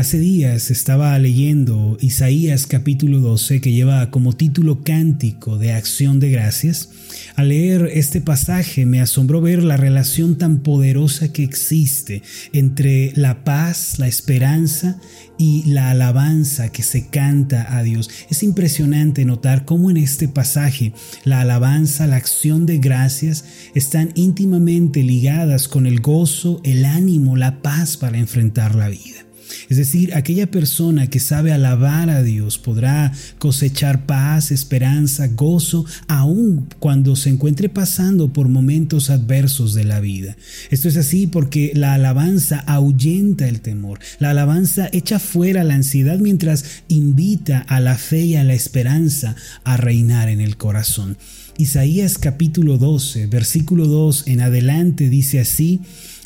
Hace días estaba leyendo Isaías capítulo 12 que lleva como título Cántico de Acción de Gracias. Al leer este pasaje me asombró ver la relación tan poderosa que existe entre la paz, la esperanza y la alabanza que se canta a Dios. Es impresionante notar cómo en este pasaje la alabanza, la acción de gracias están íntimamente ligadas con el gozo, el ánimo, la paz para enfrentar la vida. Es decir, aquella persona que sabe alabar a Dios podrá cosechar paz, esperanza, gozo, aun cuando se encuentre pasando por momentos adversos de la vida. Esto es así porque la alabanza ahuyenta el temor. La alabanza echa fuera la ansiedad mientras invita a la fe y a la esperanza a reinar en el corazón. Isaías capítulo 12, versículo 2 en adelante dice así,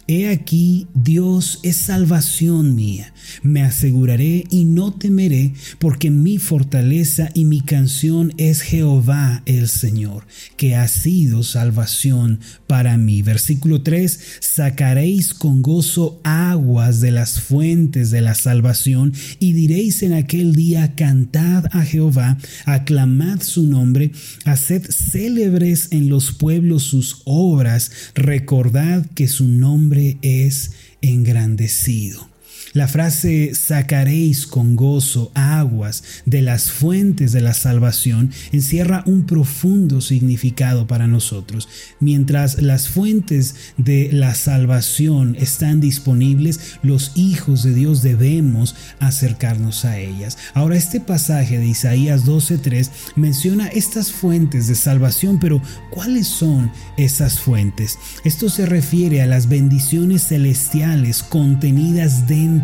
He aquí, Dios es salvación mía. Me aseguraré y no temeré, porque mi fortaleza y mi canción es Jehová el Señor, que ha sido salvación para mí. Versículo 3, sacaréis con gozo aguas de las fuentes de la salvación y diréis en aquel día, cantad a Jehová, aclamad su nombre, haced célebres en los pueblos sus obras, recordad que su nombre es engrandecido. La frase sacaréis con gozo aguas de las fuentes de la salvación encierra un profundo significado para nosotros. Mientras las fuentes de la salvación están disponibles, los hijos de Dios debemos acercarnos a ellas. Ahora este pasaje de Isaías 12:3 menciona estas fuentes de salvación, pero ¿cuáles son esas fuentes? Esto se refiere a las bendiciones celestiales contenidas dentro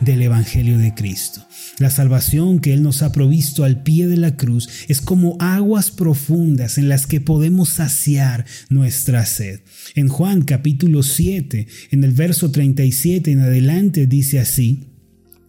del Evangelio de Cristo. La salvación que Él nos ha provisto al pie de la cruz es como aguas profundas en las que podemos saciar nuestra sed. En Juan capítulo 7, en el verso 37 en adelante dice así,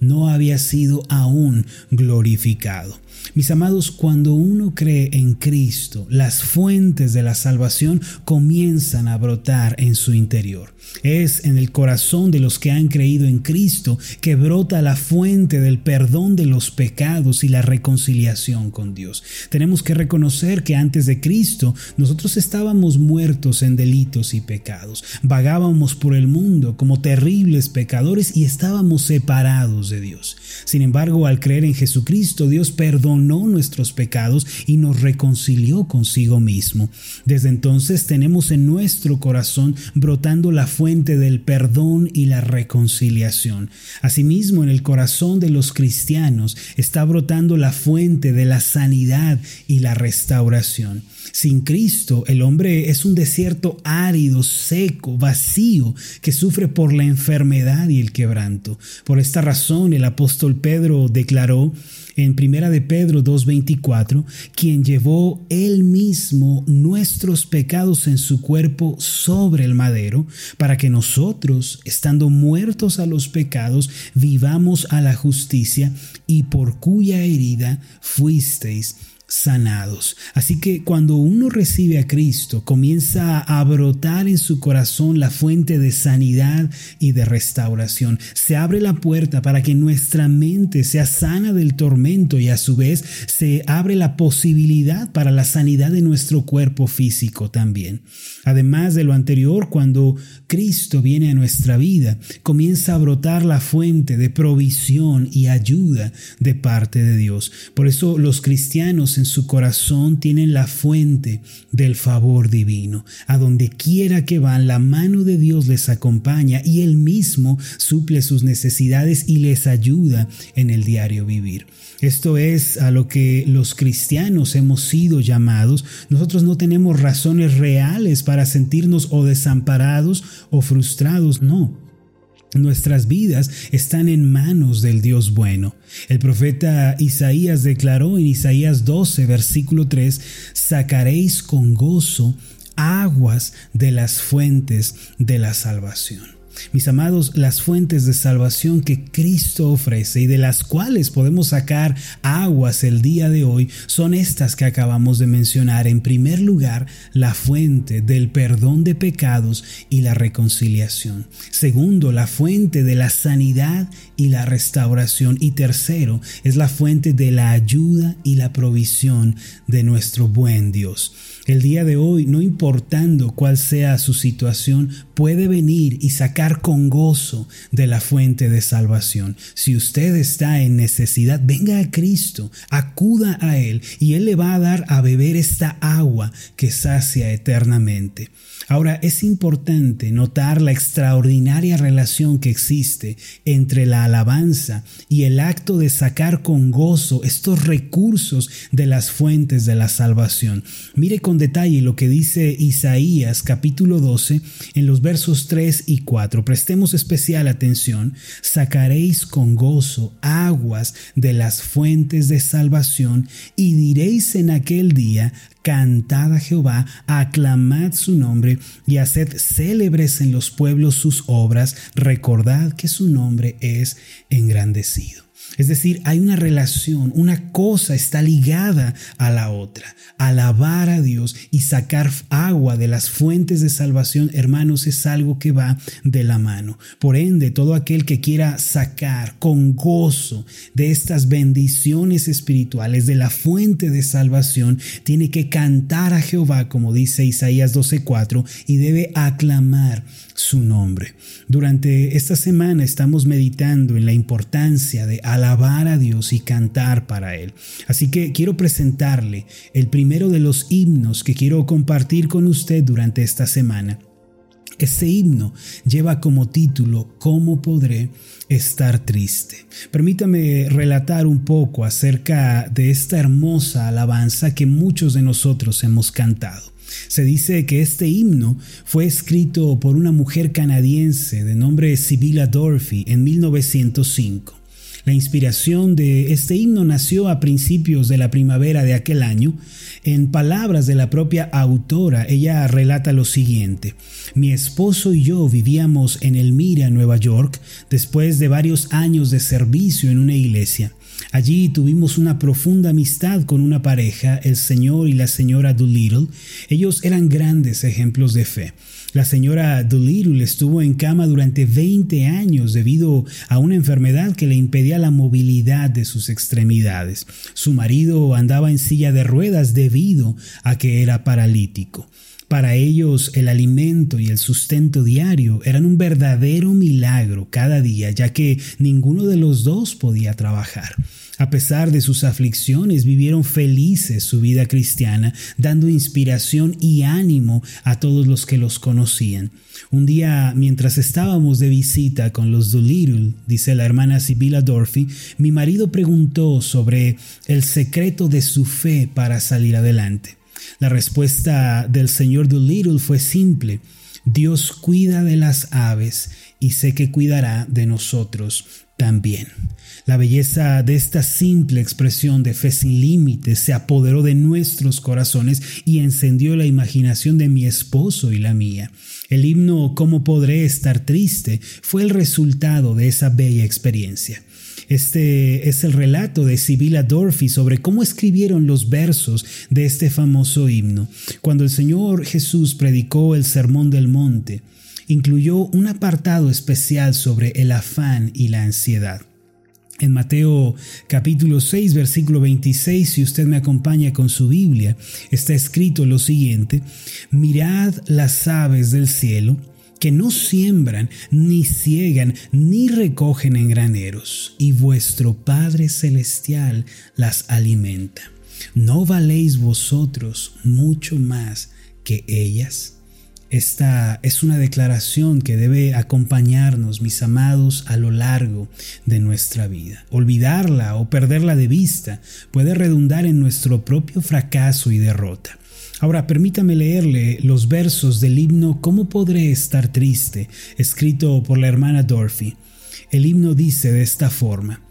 no había sido aún glorificado. Mis amados, cuando uno cree en Cristo, las fuentes de la salvación comienzan a brotar en su interior. Es en el corazón de los que han creído en Cristo que brota la fuente del perdón de los pecados y la reconciliación con Dios. Tenemos que reconocer que antes de Cristo nosotros estábamos muertos en delitos y pecados. Vagábamos por el mundo como terribles pecadores y estábamos separados de Dios. Sin embargo, al creer en Jesucristo, Dios perdonó nuestros pecados y nos reconcilió consigo mismo. Desde entonces tenemos en nuestro corazón brotando la fuente del perdón y la reconciliación. Asimismo, en el corazón de los cristianos está brotando la fuente de la sanidad y la restauración. Sin Cristo, el hombre es un desierto árido, seco, vacío, que sufre por la enfermedad y el quebranto. Por esta razón, el apóstol Pedro declaró, en Primera de Pedro 2:24, quien llevó él mismo nuestros pecados en su cuerpo sobre el madero, para que nosotros, estando muertos a los pecados, vivamos a la justicia y por cuya herida fuisteis sanados. Así que cuando uno recibe a Cristo, comienza a brotar en su corazón la fuente de sanidad y de restauración. Se abre la puerta para que nuestra mente sea sana del tormento y a su vez se abre la posibilidad para la sanidad de nuestro cuerpo físico también. Además de lo anterior, cuando Cristo viene a nuestra vida, comienza a brotar la fuente de provisión y ayuda de parte de Dios. Por eso los cristianos en su corazón tienen la fuente del favor divino. A donde quiera que van, la mano de Dios les acompaña y Él mismo suple sus necesidades y les ayuda en el diario vivir. Esto es a lo que los cristianos hemos sido llamados. Nosotros no tenemos razones reales para sentirnos o desamparados o frustrados, no. Nuestras vidas están en manos del Dios bueno. El profeta Isaías declaró en Isaías 12, versículo 3, sacaréis con gozo aguas de las fuentes de la salvación. Mis amados, las fuentes de salvación que Cristo ofrece y de las cuales podemos sacar aguas el día de hoy son estas que acabamos de mencionar. En primer lugar, la fuente del perdón de pecados y la reconciliación. Segundo, la fuente de la sanidad y la restauración. Y tercero, es la fuente de la ayuda y la provisión de nuestro buen Dios. El día de hoy, no importando cuál sea su situación, puede venir y sacar con gozo de la fuente de salvación. Si usted está en necesidad, venga a Cristo, acuda a Él y Él le va a dar a beber esta agua que sacia eternamente. Ahora, es importante notar la extraordinaria relación que existe entre la alabanza y el acto de sacar con gozo estos recursos de las fuentes de la salvación. Mire con detalle lo que dice Isaías capítulo 12 en los versos 3 y 4. Prestemos especial atención. Sacaréis con gozo aguas de las fuentes de salvación y diréis en aquel día, Cantad a Jehová, aclamad su nombre y haced célebres en los pueblos sus obras, recordad que su nombre es engrandecido. Es decir, hay una relación, una cosa está ligada a la otra. Alabar a Dios y sacar agua de las fuentes de salvación, hermanos, es algo que va de la mano. Por ende, todo aquel que quiera sacar con gozo de estas bendiciones espirituales, de la fuente de salvación, tiene que cantar a Jehová, como dice Isaías 12:4, y debe aclamar su nombre. Durante esta semana estamos meditando en la importancia de alabar a Dios y cantar para Él. Así que quiero presentarle el primero de los himnos que quiero compartir con usted durante esta semana. Este himno lleva como título ¿Cómo podré estar triste? Permítame relatar un poco acerca de esta hermosa alabanza que muchos de nosotros hemos cantado. Se dice que este himno fue escrito por una mujer canadiense de nombre Sibylla Dorothy en 1905. La inspiración de este himno nació a principios de la primavera de aquel año. En palabras de la propia autora, ella relata lo siguiente. Mi esposo y yo vivíamos en Elmira, Nueva York, después de varios años de servicio en una iglesia. Allí tuvimos una profunda amistad con una pareja, el señor y la señora Doolittle. Ellos eran grandes ejemplos de fe. La señora Doolittle estuvo en cama durante 20 años debido a una enfermedad que le impedía la movilidad de sus extremidades. Su marido andaba en silla de ruedas debido a que era paralítico. Para ellos el alimento y el sustento diario eran un verdadero milagro cada día, ya que ninguno de los dos podía trabajar. A pesar de sus aflicciones, vivieron felices su vida cristiana, dando inspiración y ánimo a todos los que los conocían. Un día, mientras estábamos de visita con los Doolittle, dice la hermana Sibylla Dorothy, mi marido preguntó sobre el secreto de su fe para salir adelante. La respuesta del señor Doolittle fue simple. Dios cuida de las aves y sé que cuidará de nosotros también. La belleza de esta simple expresión de fe sin límites se apoderó de nuestros corazones y encendió la imaginación de mi esposo y la mía. El himno ¿Cómo podré estar triste? fue el resultado de esa bella experiencia. Este es el relato de Sibylla Dorothy sobre cómo escribieron los versos de este famoso himno. Cuando el Señor Jesús predicó el Sermón del Monte, incluyó un apartado especial sobre el afán y la ansiedad. En Mateo capítulo 6 versículo 26, si usted me acompaña con su Biblia, está escrito lo siguiente, mirad las aves del cielo, que no siembran, ni ciegan, ni recogen en graneros, y vuestro Padre Celestial las alimenta. ¿No valéis vosotros mucho más que ellas? Esta es una declaración que debe acompañarnos, mis amados, a lo largo de nuestra vida. Olvidarla o perderla de vista puede redundar en nuestro propio fracaso y derrota. Ahora permítame leerle los versos del himno ¿Cómo podré estar triste? escrito por la hermana Dorothy. El himno dice de esta forma,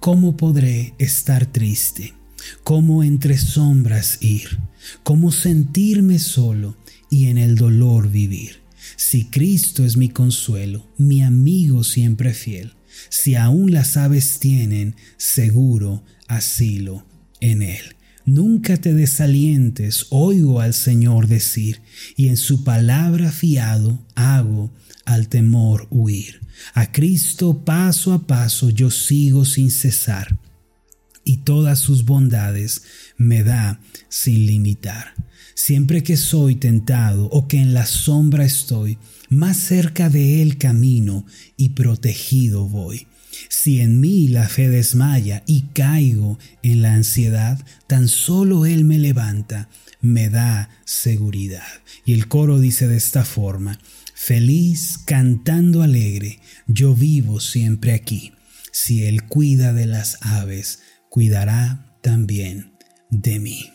¿Cómo podré estar triste? ¿Cómo entre sombras ir? ¿Cómo sentirme solo y en el dolor vivir? Si Cristo es mi consuelo, mi amigo siempre fiel, si aún las aves tienen seguro asilo en él. Nunca te desalientes, oigo al Señor decir, y en su palabra fiado hago al temor huir. A Cristo paso a paso yo sigo sin cesar, y todas sus bondades me da sin limitar. Siempre que soy tentado o que en la sombra estoy, más cerca de él camino y protegido voy. Si en mí la fe desmaya y caigo en la ansiedad, tan solo Él me levanta, me da seguridad. Y el coro dice de esta forma, feliz, cantando alegre, yo vivo siempre aquí. Si Él cuida de las aves, cuidará también de mí.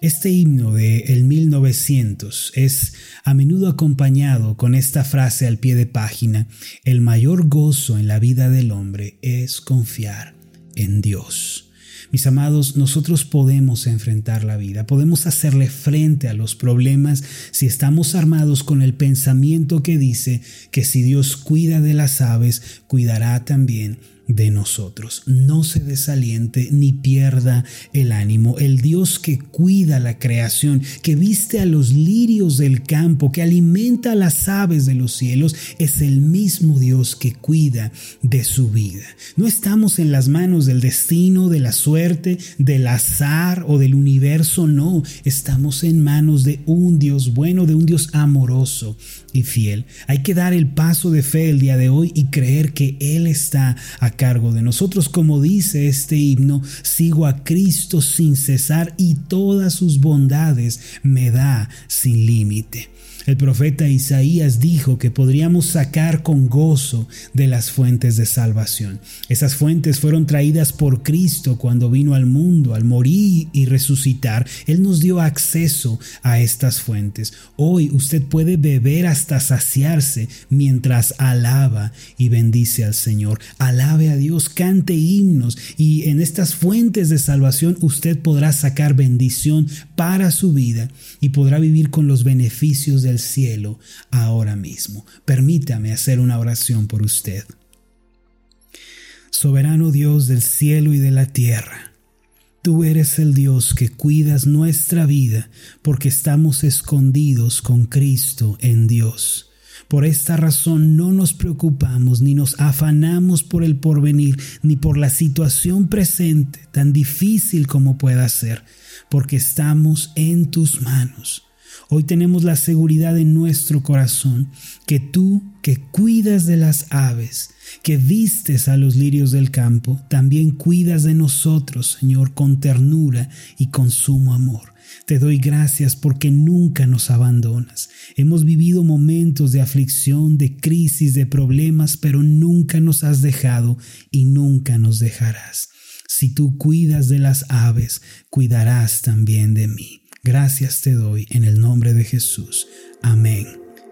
Este himno de el 1900 es a menudo acompañado con esta frase al pie de página, el mayor gozo en la vida del hombre es confiar en Dios. Mis amados, nosotros podemos enfrentar la vida, podemos hacerle frente a los problemas si estamos armados con el pensamiento que dice que si Dios cuida de las aves, cuidará también de nosotros. No se desaliente ni pierda el ánimo. El Dios que cuida la creación, que viste a los lirios del campo, que alimenta a las aves de los cielos, es el mismo Dios que cuida de su vida. No estamos en las manos del destino, de la suerte, del azar o del universo, no. Estamos en manos de un Dios bueno, de un Dios amoroso y fiel. Hay que dar el paso de fe el día de hoy y creer que Él está cargo de nosotros. Como dice este himno, sigo a Cristo sin cesar y todas sus bondades me da sin límite. El profeta Isaías dijo que podríamos sacar con gozo de las fuentes de salvación. Esas fuentes fueron traídas por Cristo cuando vino al mundo, al morir y resucitar. Él nos dio acceso a estas fuentes. Hoy usted puede beber hasta saciarse mientras alaba y bendice al Señor. Alabe a Dios, cante himnos y en estas fuentes de salvación usted podrá sacar bendición para su vida y podrá vivir con los beneficios del cielo ahora mismo. Permítame hacer una oración por usted. Soberano Dios del cielo y de la tierra, tú eres el Dios que cuidas nuestra vida porque estamos escondidos con Cristo en Dios. Por esta razón no nos preocupamos ni nos afanamos por el porvenir ni por la situación presente, tan difícil como pueda ser, porque estamos en tus manos. Hoy tenemos la seguridad en nuestro corazón que tú, que cuidas de las aves, que vistes a los lirios del campo, también cuidas de nosotros, Señor, con ternura y con sumo amor. Te doy gracias porque nunca nos abandonas. Hemos vivido momentos de aflicción, de crisis, de problemas, pero nunca nos has dejado y nunca nos dejarás. Si tú cuidas de las aves, cuidarás también de mí. Gracias te doy en el nombre de Jesús. Amén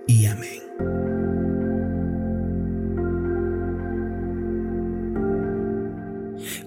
y amén.